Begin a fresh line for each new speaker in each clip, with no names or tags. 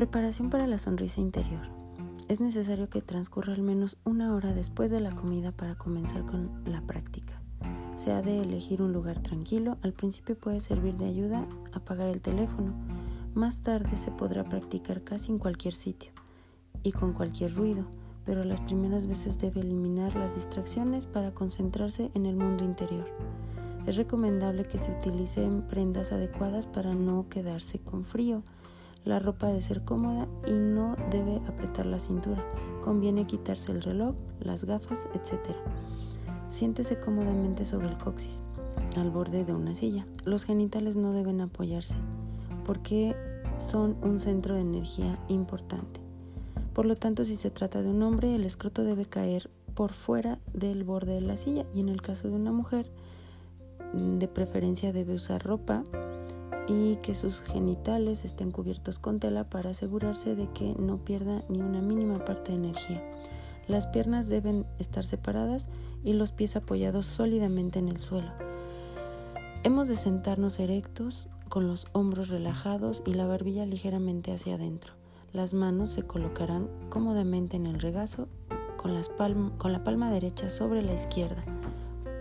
Preparación para la sonrisa interior. Es necesario que transcurra al menos una hora después de la comida para comenzar con la práctica. Se ha de elegir un lugar tranquilo. Al principio puede servir de ayuda apagar el teléfono. Más tarde se podrá practicar casi en cualquier sitio y con cualquier ruido, pero las primeras veces debe eliminar las distracciones para concentrarse en el mundo interior. Es recomendable que se utilicen prendas adecuadas para no quedarse con frío. La ropa debe ser cómoda y no debe apretar la cintura. Conviene quitarse el reloj, las gafas, etc. Siéntese cómodamente sobre el coxis, al borde de una silla. Los genitales no deben apoyarse porque son un centro de energía importante. Por lo tanto, si se trata de un hombre, el escroto debe caer por fuera del borde de la silla y en el caso de una mujer, de preferencia debe usar ropa y que sus genitales estén cubiertos con tela para asegurarse de que no pierda ni una mínima parte de energía. Las piernas deben estar separadas y los pies apoyados sólidamente en el suelo. Hemos de sentarnos erectos, con los hombros relajados y la barbilla ligeramente hacia adentro. Las manos se colocarán cómodamente en el regazo con, con la palma derecha sobre la izquierda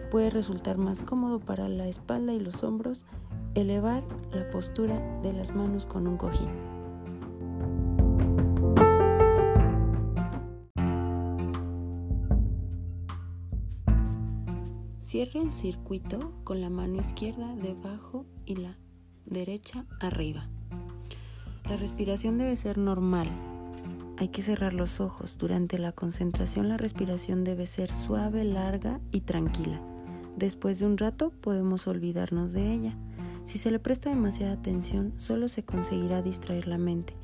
puede resultar más cómodo para la espalda y los hombros elevar la postura de las manos con un cojín. Cierre el circuito con la mano izquierda debajo y la derecha arriba. La respiración debe ser normal. Hay que cerrar los ojos. Durante la concentración la respiración debe ser suave, larga y tranquila. Después de un rato podemos olvidarnos de ella. Si se le presta demasiada atención, solo se conseguirá distraer la mente,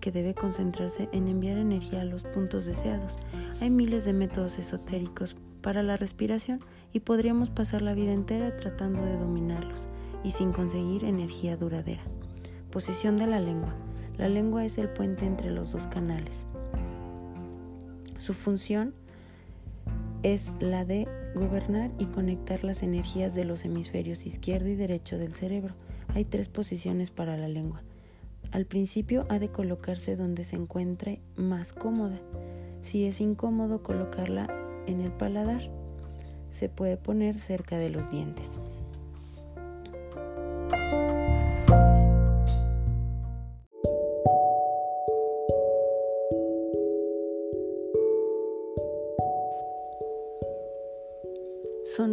que debe concentrarse en enviar energía a los puntos deseados. Hay miles de métodos esotéricos para la respiración y podríamos pasar la vida entera tratando de dominarlos y sin conseguir energía duradera. Posición de la lengua. La lengua es el puente entre los dos canales. Su función es la de gobernar y conectar las energías de los hemisferios izquierdo y derecho del cerebro. Hay tres posiciones para la lengua. Al principio ha de colocarse donde se encuentre más cómoda. Si es incómodo colocarla en el paladar, se puede poner cerca de los dientes.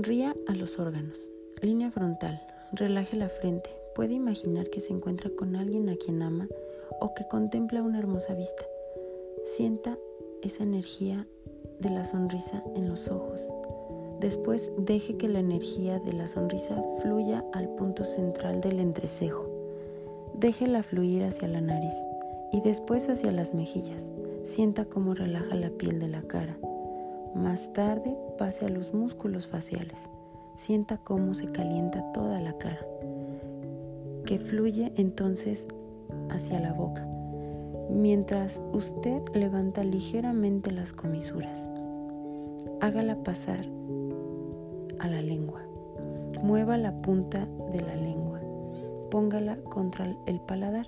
Sonría a los órganos. Línea frontal. Relaje la frente. Puede imaginar que se encuentra con alguien a quien ama o que contempla una hermosa vista. Sienta esa energía de la sonrisa en los ojos. Después deje que la energía de la sonrisa fluya al punto central del entrecejo. Déjela fluir hacia la nariz y después hacia las mejillas. Sienta cómo relaja la piel de la cara más tarde pase a los músculos faciales. Sienta cómo se calienta toda la cara, que fluye entonces hacia la boca, mientras usted levanta ligeramente las comisuras. Hágala pasar a la lengua. Mueva la punta de la lengua. Póngala contra el paladar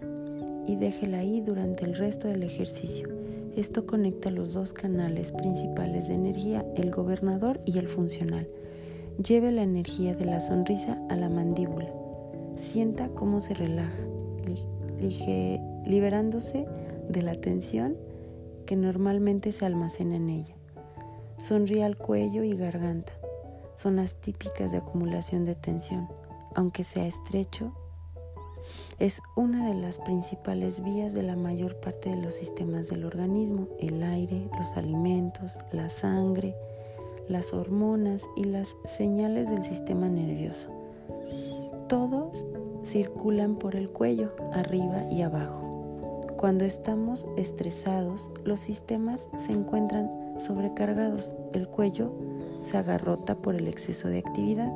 y déjela ahí durante el resto del ejercicio esto conecta los dos canales principales de energía, el gobernador y el funcional. Lleve la energía de la sonrisa a la mandíbula. Sienta cómo se relaja, liberándose de la tensión que normalmente se almacena en ella. Sonríe al cuello y garganta, zonas típicas de acumulación de tensión. Aunque sea estrecho, es una de las principales vías de la mayor parte de los sistemas del organismo, el aire, los alimentos, la sangre, las hormonas y las señales del sistema nervioso. Todos circulan por el cuello, arriba y abajo. Cuando estamos estresados, los sistemas se encuentran sobrecargados, el cuello se agarrota por el exceso de actividad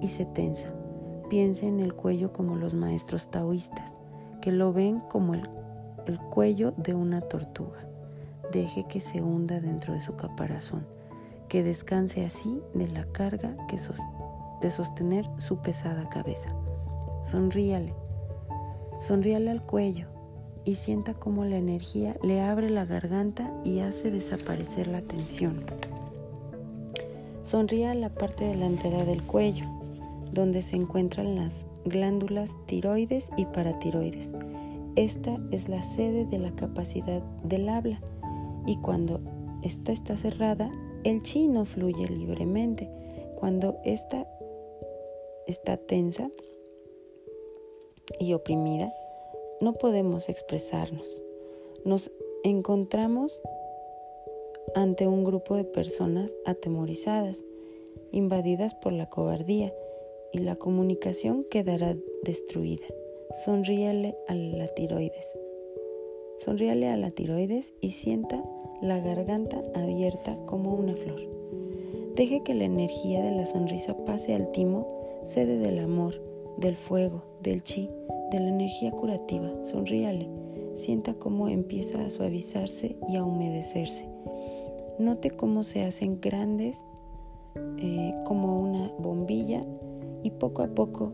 y se tensa. Piense en el cuello como los maestros taoístas, que lo ven como el, cuello de una tortuga. Deje que se hunda dentro de su caparazón, que descanse así de la carga que de sostener su pesada cabeza. Sonríale, sonríale al cuello y sienta cómo la energía le abre la garganta y hace desaparecer la tensión. Sonríe a la parte delantera del cuello, donde se encuentran las glándulas tiroides y paratiroides. Esta es la sede de la capacidad del habla y cuando esta está cerrada, el chi no fluye libremente. Cuando esta está tensa y oprimida, no podemos expresarnos. Nos encontramos ante un grupo de personas atemorizadas, invadidas por la cobardía, y la comunicación quedará destruida. Sonríale a la tiroides. Sonríale a la tiroides y sienta la garganta abierta como una flor. Deje que la energía de la sonrisa pase al timo, sede del amor, del fuego, del chi, de la energía curativa. Sonríale. Sienta cómo empieza a suavizarse y a humedecerse. Note cómo se hacen grandes eh, como una bombilla y poco a poco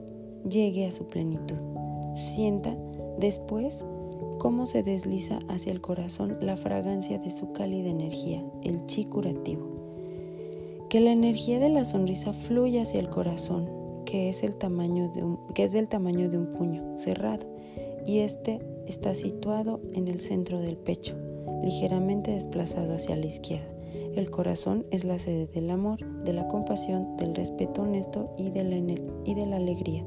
llegue a su plenitud. Sienta después cómo se desliza hacia el corazón la fragancia de su cálida energía, el chi curativo. Que la energía de la sonrisa fluya hacia el corazón, que es, el tamaño de un, del tamaño de un puño cerrado, y este está situado en el centro del pecho, ligeramente desplazado hacia la izquierda. El corazón es la sede del amor, de la compasión, del respeto honesto y de la, alegría.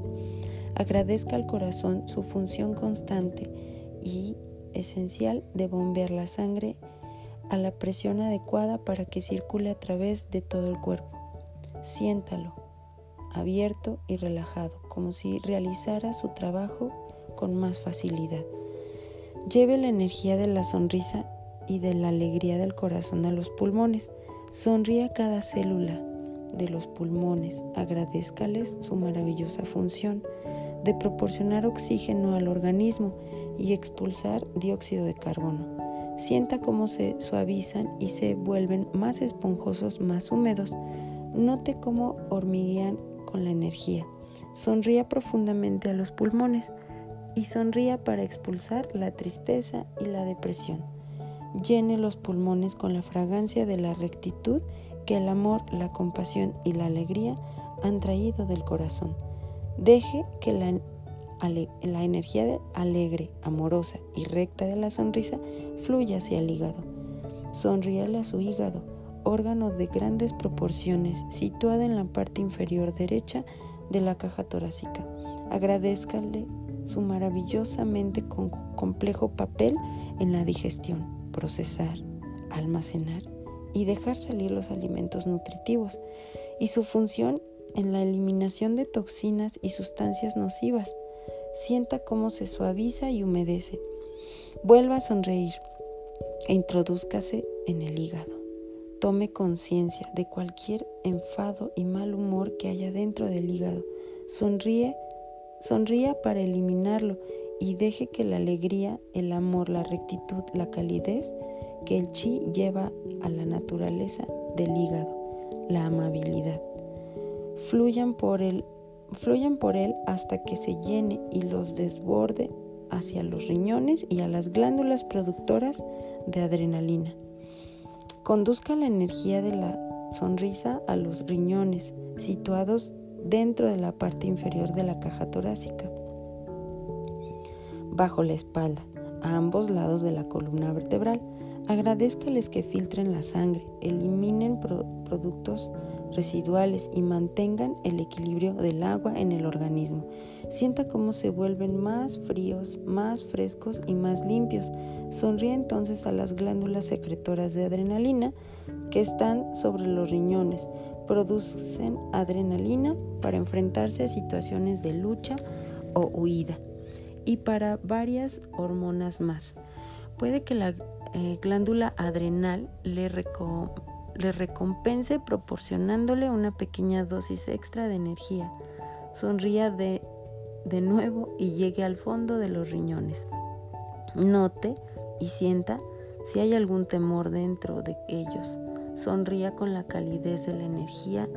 Agradezca al corazón su función constante y esencial de bombear la sangre a la presión adecuada para que circule a través de todo el cuerpo. Siéntalo, abierto y relajado, como si realizara su trabajo con más facilidad. Lleve la energía de la sonrisa y de la alegría del corazón a los pulmones. Sonríe a cada célula de los pulmones. Agradezcales su maravillosa función de proporcionar oxígeno al organismo y expulsar dióxido de carbono. Sienta cómo se suavizan y se vuelven más esponjosos, más húmedos. Note cómo hormiguean con la energía. Sonría profundamente a los pulmones y sonría para expulsar la tristeza y la depresión. Llene los pulmones con la fragancia de la rectitud que el amor, la compasión y la alegría han traído del corazón. Deje que la, energía alegre, amorosa y recta de la sonrisa fluya hacia el hígado. Sonríale a su hígado, órgano de grandes proporciones, situado en la parte inferior derecha de la caja torácica. Agradezcale su maravillosamente complejo papel en la digestión, procesar, almacenar y dejar salir los alimentos nutritivos y su función en la eliminación de toxinas y sustancias nocivas. Sienta cómo se suaviza y humedece. Vuelva a sonreír e introdúzcase en el hígado. Tome conciencia de cualquier enfado y mal humor que haya dentro del hígado. Sonríe, sonría para eliminarlo y deje que la alegría, el amor, la rectitud, la calidez que el chi lleva a la naturaleza del hígado, la amabilidad, fluyan por él, fluyan por él hasta que se llene y los desborde hacia los riñones y a las glándulas productoras de adrenalina. Conduzca la energía de la sonrisa a los riñones situados dentro de la parte inferior de la caja torácica, bajo la espalda, a ambos lados de la columna vertebral. Agradezcales que filtren la sangre, eliminen productos residuales y mantengan el equilibrio del agua en el organismo. Sienta cómo se vuelven más fríos, más frescos y más limpios. Sonríe entonces a las glándulas secretoras de adrenalina que están sobre los riñones. Producen adrenalina para enfrentarse a situaciones de lucha o huida y para varias hormonas más. Puede que la eh, glándula adrenal le, le recompense proporcionándole una pequeña dosis extra de energía. Sonría de, de nuevo y llegue al fondo de los riñones. Note y sienta si hay algún temor dentro de ellos. Sonría con la calidez de la energía,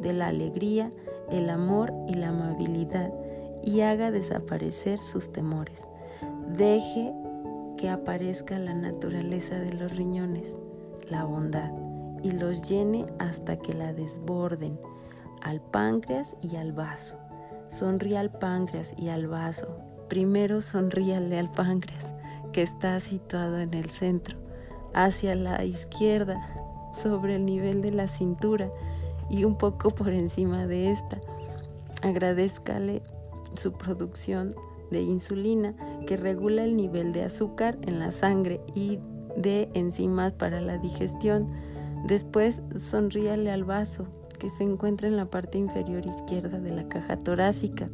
de la alegría, el amor y la amabilidad y haga desaparecer sus temores. Deje que aparezca la naturaleza de los riñones, la bondad, y los llene hasta que la desborden al páncreas y al vaso. Sonríe al páncreas y al vaso. Primero sonríale al páncreas, que está situado en el centro, hacia la izquierda, sobre el nivel de la cintura y un poco por encima de esta. Agradezcale su producción de insulina que regula el nivel de azúcar en la sangre y de enzimas para la digestión. Después sonríale al vaso que se encuentra en la parte inferior izquierda de la caja torácica.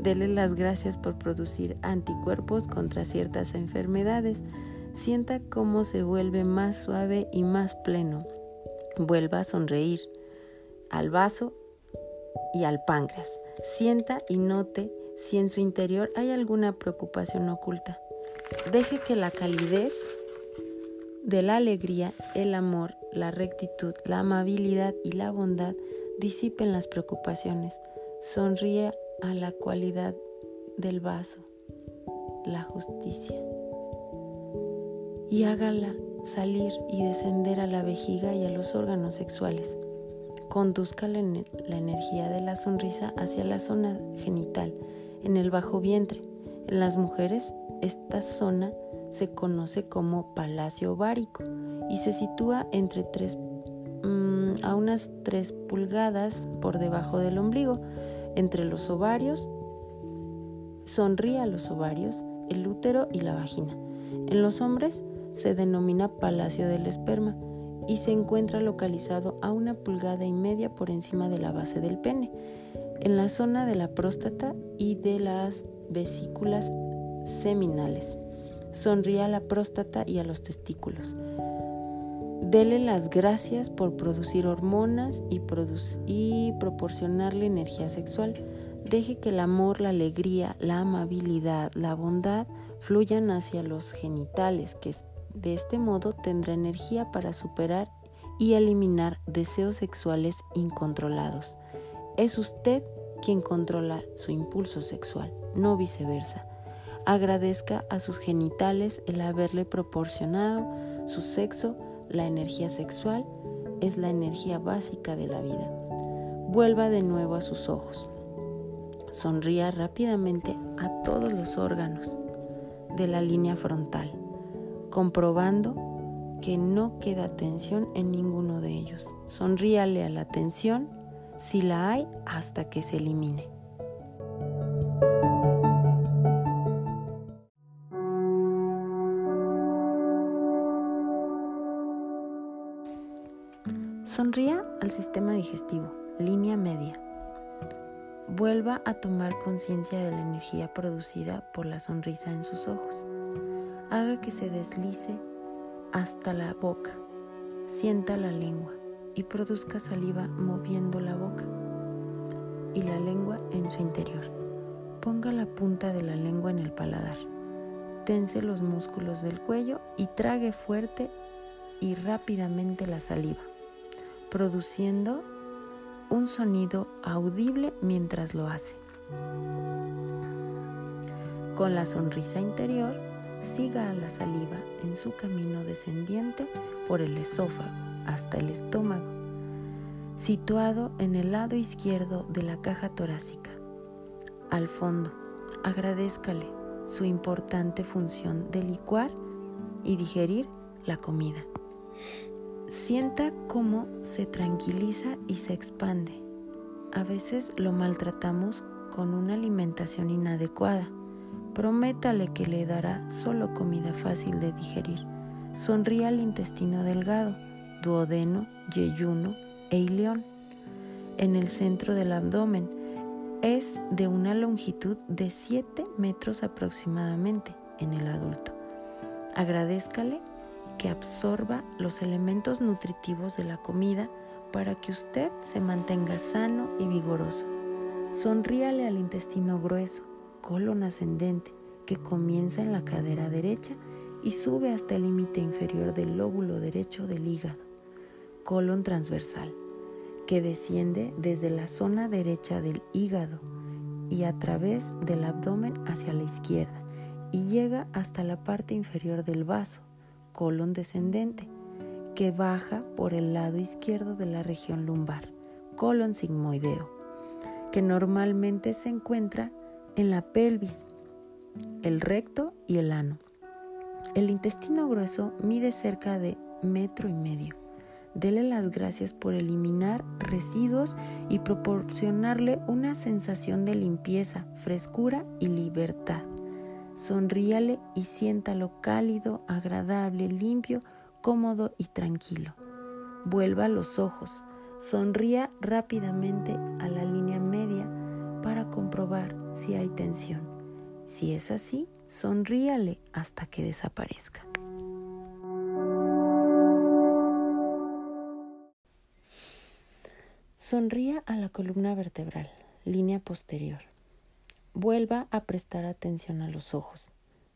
Dele las gracias por producir anticuerpos contra ciertas enfermedades. Sienta cómo se vuelve más suave y más pleno. Vuelva a sonreír al vaso y al páncreas. Sienta y note si en su interior hay alguna preocupación oculta. Deje que la calidez de la alegría, el amor, la rectitud, la amabilidad y la bondad disipen las preocupaciones. Sonríe a la cualidad del vaso, la justicia. Y hágala salir y descender a la vejiga y a los órganos sexuales. Conduzca la, energía de la sonrisa hacia la zona genital en el bajo vientre. En las mujeres, esta zona se conoce como palacio ovárico y se sitúa entre 3 mm, a unas 3 pulgadas por debajo del ombligo, entre los ovarios. Sonríe a los ovarios, el útero y la vagina. En los hombres se denomina palacio del esperma y se encuentra localizado a una pulgada y media por encima de la base del pene en la zona de la próstata y de las vesículas seminales. Sonríe a la próstata y a los testículos. Dele las gracias por producir hormonas y, y proporcionarle energía sexual. Deje que el amor, la alegría, la amabilidad, la bondad fluyan hacia los genitales, que de este modo tendrá energía para superar y eliminar deseos sexuales incontrolados. Es usted quien controla su impulso sexual, no viceversa. Agradezca a sus genitales el haberle proporcionado su sexo, la energía sexual es la energía básica de la vida. Vuelva de nuevo a sus ojos. Sonría rápidamente a todos los órganos de la línea frontal, comprobando que no queda tensión en ninguno de ellos. Sonríale a la tensión si la hay hasta que se elimine. Sonría al sistema digestivo, línea media. Vuelva a tomar conciencia de la energía producida por la sonrisa en sus ojos. Haga que se deslice hasta la boca. Sienta la lengua y produzca saliva moviendo la boca y la lengua en su interior. Ponga la punta de la lengua en el paladar. Tense los músculos del cuello y trague fuerte y rápidamente la saliva, produciendo un sonido audible mientras lo hace. Con la sonrisa interior, siga a la saliva en su camino descendiente por el esófago hasta el estómago, situado en el lado izquierdo de la caja torácica. Al fondo, agradezcale su importante función de licuar y digerir la comida. Sienta cómo se tranquiliza y se expande. A veces lo maltratamos con una alimentación inadecuada. Prométale que le dará solo comida fácil de digerir. Sonríe al intestino delgado duodeno, yeyuno e ileón. En el centro del abdomen es de una longitud de 7 metros aproximadamente en el adulto. Agradezcale que absorba los elementos nutritivos de la comida para que usted se mantenga sano y vigoroso. Sonríale al intestino grueso, colon ascendente, que comienza en la cadera derecha y sube hasta el límite inferior del lóbulo derecho del hígado colon transversal, que desciende desde la zona derecha del hígado y a través del abdomen hacia la izquierda y llega hasta la parte inferior del vaso, colon descendente, que baja por el lado izquierdo de la región lumbar, colon sigmoideo, que normalmente se encuentra en la pelvis, el recto y el ano. El intestino grueso mide cerca de metro y medio. Dele las gracias por eliminar residuos y proporcionarle una sensación de limpieza, frescura y libertad. Sonríale y siéntalo cálido, agradable, limpio, cómodo y tranquilo. Vuelva los ojos. Sonría rápidamente a la línea media para comprobar si hay tensión. Si es así, sonríale hasta que desaparezca. Sonría a la columna vertebral, línea posterior. Vuelva a prestar atención a los ojos.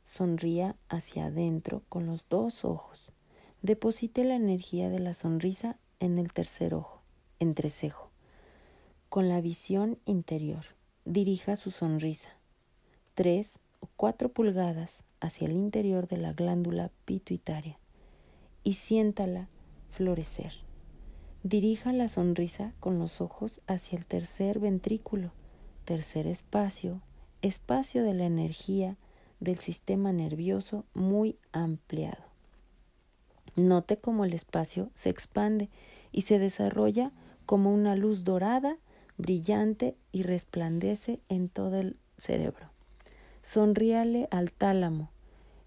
Sonría hacia adentro con los dos ojos. Deposite la energía de la sonrisa en el tercer ojo, entrecejo, con la visión interior. Dirija su sonrisa tres o cuatro pulgadas hacia el interior de la glándula pituitaria y siéntala florecer. Dirija la sonrisa con los ojos hacia el tercer ventrículo, tercer espacio, espacio de la energía del sistema nervioso muy ampliado. Note cómo el espacio se expande y se desarrolla como una luz dorada, brillante y resplandece en todo el cerebro. Sonríale al tálamo,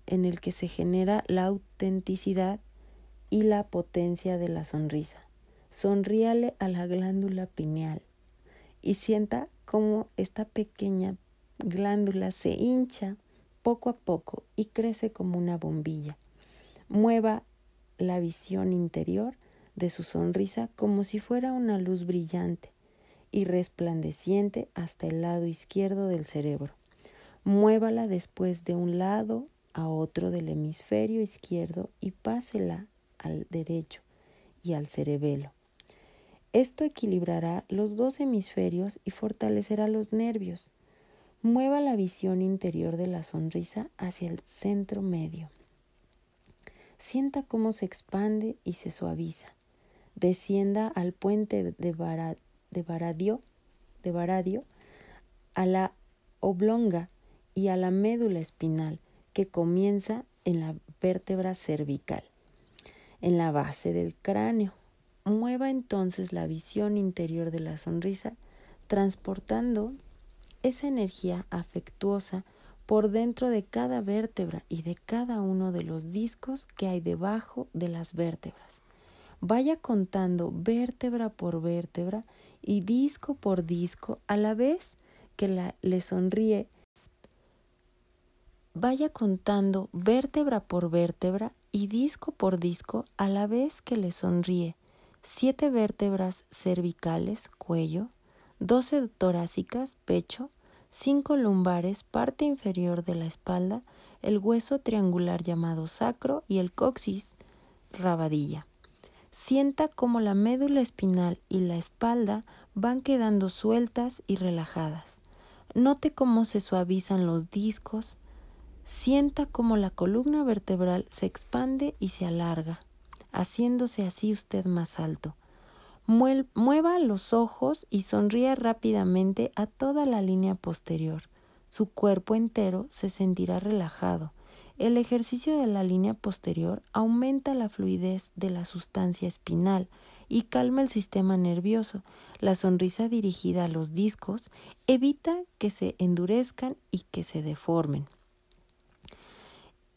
en el que se genera la autenticidad y la potencia de la sonrisa. Sonríale a la glándula pineal y sienta cómo esta pequeña glándula se hincha poco a poco y crece como una bombilla. Mueva la visión interior de su sonrisa como si fuera una luz brillante y resplandeciente hasta el lado izquierdo del cerebro. Muévala después de un lado a otro del hemisferio izquierdo y pásela al derecho y al cerebelo. Esto equilibrará los dos hemisferios y fortalecerá los nervios. Mueva la visión interior de la sonrisa hacia el centro medio. Sienta cómo se expande y se suaviza. Descienda al puente de, de, Baradio, de Baradio, a la oblonga y a la médula espinal que comienza en la vértebra cervical, en la base del cráneo. Mueva entonces la visión interior de la sonrisa, transportando esa energía afectuosa por dentro de cada vértebra y de cada uno de los discos que hay debajo de las vértebras. Vaya contando vértebra por vértebra y disco por disco a la vez que le sonríe vaya contando vértebra por vértebra y disco por disco a la vez que le sonríe. Siete vértebras cervicales, cuello, doce torácicas, pecho, cinco lumbares, parte inferior de la espalda, el hueso triangular llamado sacro y el coxis, rabadilla. Sienta como la médula espinal y la espalda van quedando sueltas y relajadas. Note cómo se suavizan los discos, Sienta como la columna vertebral se expande y se alarga, haciéndose así usted más alto. Mueva los ojos y sonríe rápidamente a toda la línea posterior. Su cuerpo entero se sentirá relajado. El ejercicio de la línea posterior aumenta la fluidez de la sustancia espinal y calma el sistema nervioso. La sonrisa dirigida a los discos evita que se endurezcan y que se deformen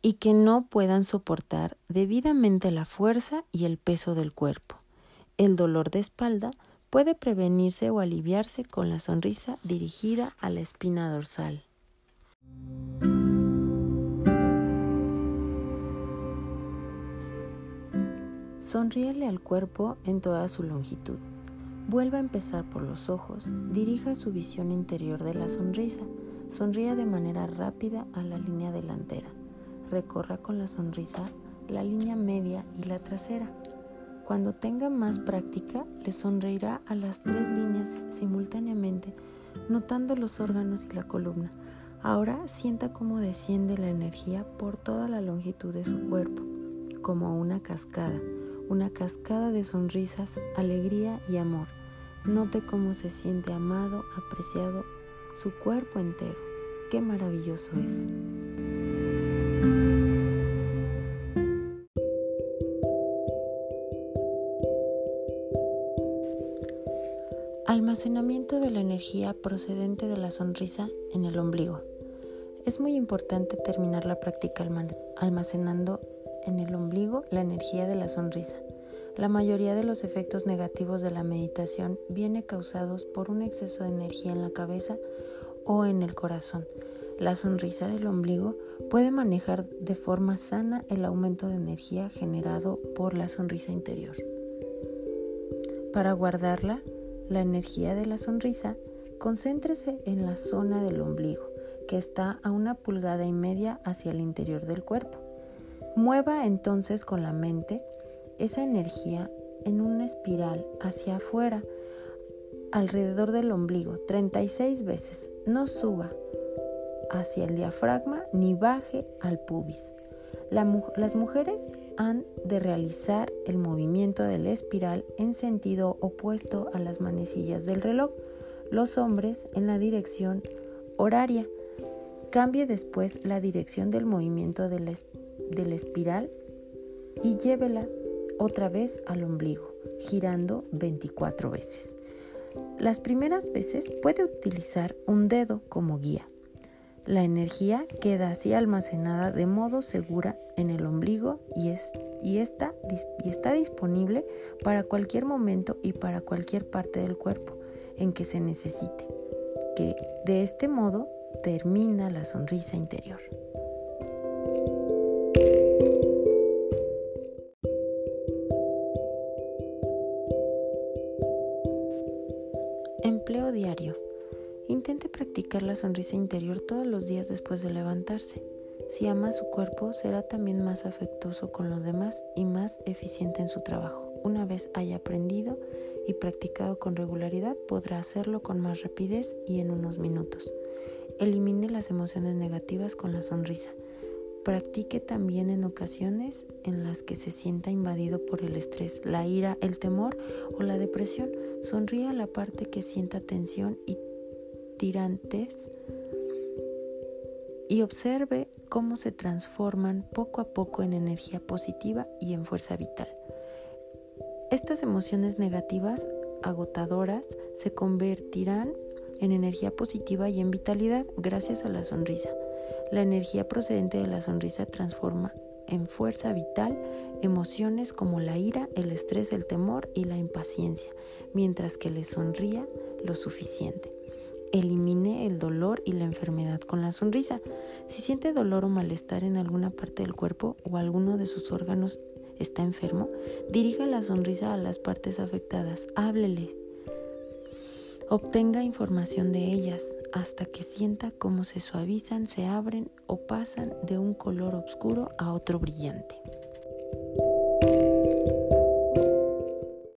y que no puedan soportar debidamente la fuerza y el peso del cuerpo. El dolor de espalda puede prevenirse o aliviarse con la sonrisa dirigida a la espina dorsal. Sonríele al cuerpo en toda su longitud. Vuelva a empezar por los ojos, dirija su visión interior de la sonrisa, sonría de manera rápida a la línea delantera recorra con la sonrisa la línea media y la trasera. Cuando tenga más práctica, le sonreirá a las tres líneas simultáneamente, notando los órganos y la columna. Ahora sienta cómo desciende la energía por toda la longitud de su cuerpo, como una cascada, una cascada de sonrisas, alegría y amor. Note cómo se siente amado, apreciado su cuerpo entero. Qué maravilloso es. Almacenamiento de la energía procedente de la sonrisa en el ombligo. Es muy importante terminar la práctica almacenando en el ombligo la energía de la sonrisa. La mayoría de los efectos negativos de la meditación viene causados por un exceso de energía en la cabeza o en el corazón. La sonrisa del ombligo puede manejar de forma sana el aumento de energía generado por la sonrisa interior. Para guardarla, la energía de la sonrisa, concéntrese en la zona del ombligo que está a una pulgada y media hacia el interior del cuerpo. Mueva entonces con la mente esa energía en una espiral hacia afuera, alrededor del ombligo, 36 veces. No suba hacia el diafragma ni baje al pubis. las mujeres han de realizar el movimiento de la espiral en sentido opuesto a las manecillas del reloj, los hombres en la dirección horaria. Cambie después la dirección del movimiento de la, espiral y llévela otra vez al ombligo, girando 24 veces. Las primeras veces puede utilizar un dedo como guía. La energía queda así almacenada de modo segura en el ombligo y, y, está, y está disponible para cualquier momento y para cualquier parte del cuerpo en que se necesite. Que de este modo termina la sonrisa interior. Empleo diario. Intente practicar la sonrisa interior todos los días después de levantarse. Si ama su cuerpo, será también más afectuoso con los demás y más eficiente en su trabajo. Una vez haya aprendido y practicado con regularidad, podrá hacerlo con más rapidez y en unos minutos. Elimine las emociones negativas con la sonrisa. Practique también en ocasiones en las que se sienta invadido por el estrés, la ira, el temor o la depresión. Sonríe a la parte que sienta tensión y tirantes y observe cómo se transforman poco a poco en energía positiva y en fuerza vital. Estas emociones negativas agotadoras se convertirán en energía positiva y en vitalidad gracias a la sonrisa. La energía procedente de la sonrisa transforma en fuerza vital emociones como la ira, el estrés, el temor y la impaciencia, mientras que le sonría lo suficiente. Elimine el dolor y la enfermedad con la sonrisa. Si siente dolor o malestar en alguna parte del cuerpo o alguno de sus órganos está enfermo, dirija la sonrisa a las partes afectadas, háblele, Obtenga información de ellas hasta que sienta cómo se suavizan, se abren o pasan de un color oscuro a otro brillante.